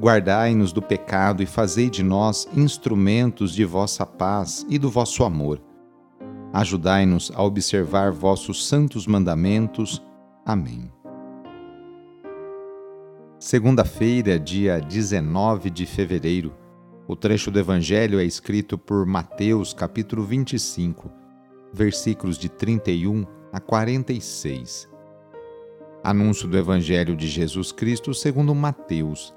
Guardai-nos do pecado e fazei de nós instrumentos de vossa paz e do vosso amor. Ajudai-nos a observar vossos santos mandamentos. Amém. Segunda-feira, dia 19 de fevereiro. O trecho do Evangelho é escrito por Mateus, capítulo 25, versículos de 31 a 46. Anúncio do Evangelho de Jesus Cristo segundo Mateus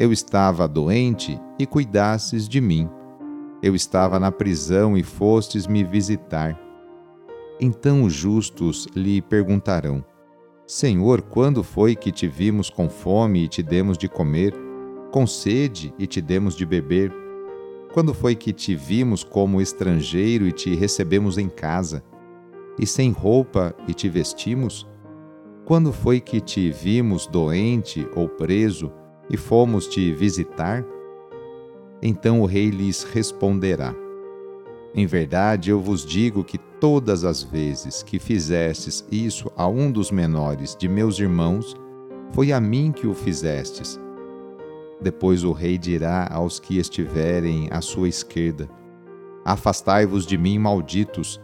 eu estava doente e cuidastes de mim. Eu estava na prisão e fostes me visitar. Então os justos lhe perguntarão: Senhor, quando foi que te vimos com fome e te demos de comer, com sede e te demos de beber? Quando foi que te vimos como estrangeiro e te recebemos em casa, e sem roupa e te vestimos? Quando foi que te vimos doente ou preso e fomos te visitar? Então o rei lhes responderá: Em verdade eu vos digo que todas as vezes que fizestes isso a um dos menores de meus irmãos, foi a mim que o fizestes. Depois o rei dirá aos que estiverem à sua esquerda: Afastai-vos de mim, malditos,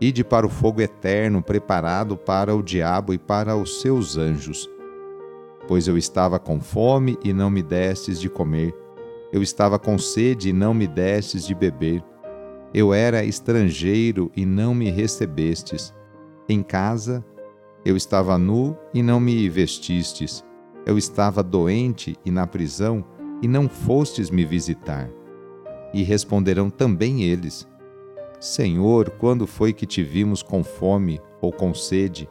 ide para o fogo eterno preparado para o diabo e para os seus anjos pois eu estava com fome e não me destes de comer, eu estava com sede e não me destes de beber, eu era estrangeiro e não me recebestes, em casa eu estava nu e não me vestistes, eu estava doente e na prisão e não fostes me visitar. E responderão também eles: Senhor, quando foi que te vimos com fome ou com sede,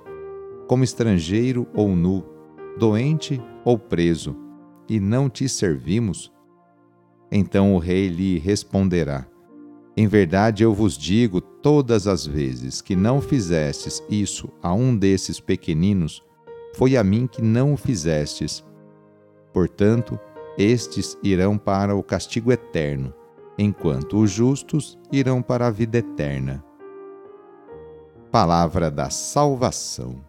como estrangeiro ou nu? Doente ou preso, e não te servimos? Então o rei lhe responderá: Em verdade eu vos digo, todas as vezes que não fizestes isso a um desses pequeninos, foi a mim que não o fizestes. Portanto, estes irão para o castigo eterno, enquanto os justos irão para a vida eterna. Palavra da Salvação.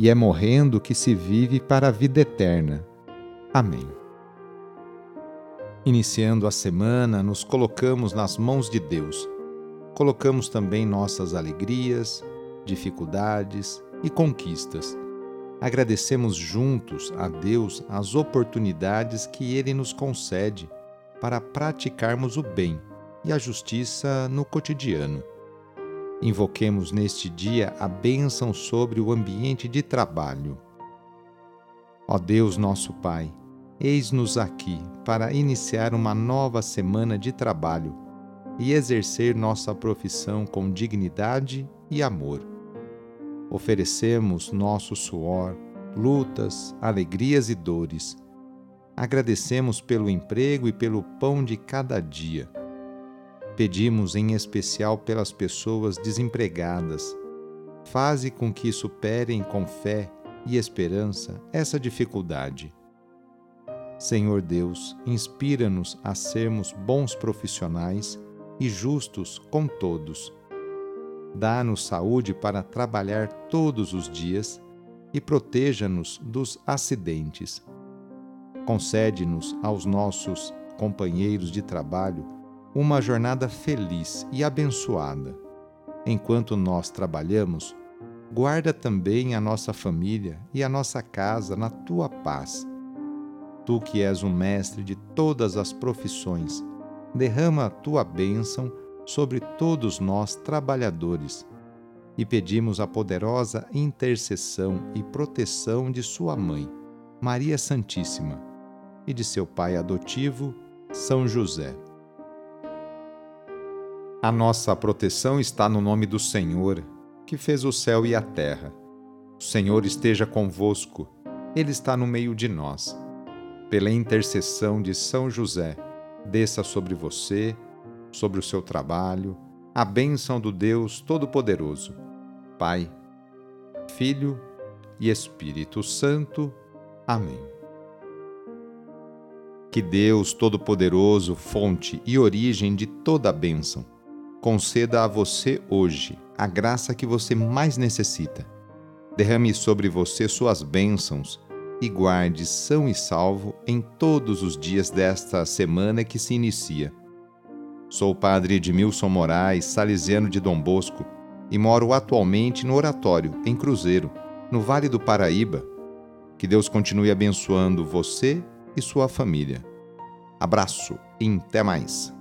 e é morrendo que se vive para a vida eterna. Amém. Iniciando a semana, nos colocamos nas mãos de Deus. Colocamos também nossas alegrias, dificuldades e conquistas. Agradecemos juntos a Deus as oportunidades que Ele nos concede para praticarmos o bem e a justiça no cotidiano. Invoquemos neste dia a bênção sobre o ambiente de trabalho. Ó Deus, nosso Pai, eis-nos aqui para iniciar uma nova semana de trabalho e exercer nossa profissão com dignidade e amor. Oferecemos nosso suor, lutas, alegrias e dores. Agradecemos pelo emprego e pelo pão de cada dia. Pedimos em especial pelas pessoas desempregadas. Faze com que superem com fé e esperança essa dificuldade Senhor Deus, inspira-nos a sermos bons profissionais e justos com todos. Dá-nos saúde para trabalhar todos os dias e proteja-nos dos acidentes. Concede-nos aos nossos companheiros de trabalho uma jornada feliz e abençoada. Enquanto nós trabalhamos, guarda também a nossa família e a nossa casa na tua paz Tu que és o mestre de todas as profissões, derrama a tua bênção sobre todos nós trabalhadores e pedimos a poderosa intercessão e proteção de Sua mãe, Maria Santíssima, e de seu pai adotivo, São José. A nossa proteção está no nome do Senhor, que fez o céu e a terra. O Senhor esteja convosco, Ele está no meio de nós pela intercessão de São José, desça sobre você, sobre o seu trabalho, a bênção do Deus Todo-Poderoso, Pai, Filho e Espírito Santo. Amém. Que Deus Todo-Poderoso, fonte e origem de toda a bênção, conceda a você hoje a graça que você mais necessita. Derrame sobre você suas bênçãos e guarde são e salvo em todos os dias desta semana que se inicia. Sou o padre Edmilson Moraes, salesiano de Dom Bosco, e moro atualmente no Oratório, em Cruzeiro, no Vale do Paraíba. Que Deus continue abençoando você e sua família. Abraço e até mais.